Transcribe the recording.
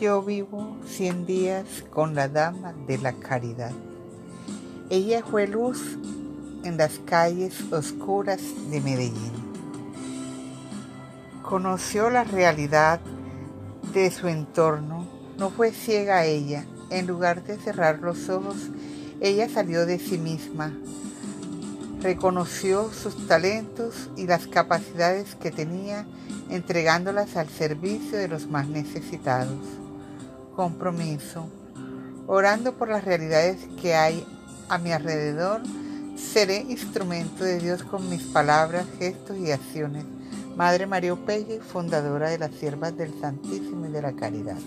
yo vivo 100 días con la Dama de la Caridad. Ella fue luz en las calles oscuras de Medellín. Conoció la realidad de su entorno, no fue ciega a ella. En lugar de cerrar los ojos, ella salió de sí misma, reconoció sus talentos y las capacidades que tenía, entregándolas al servicio de los más necesitados. Compromiso. Orando por las realidades que hay a mi alrededor, seré instrumento de Dios con mis palabras, gestos y acciones. Madre María Opelle, fundadora de las Siervas del Santísimo y de la Caridad.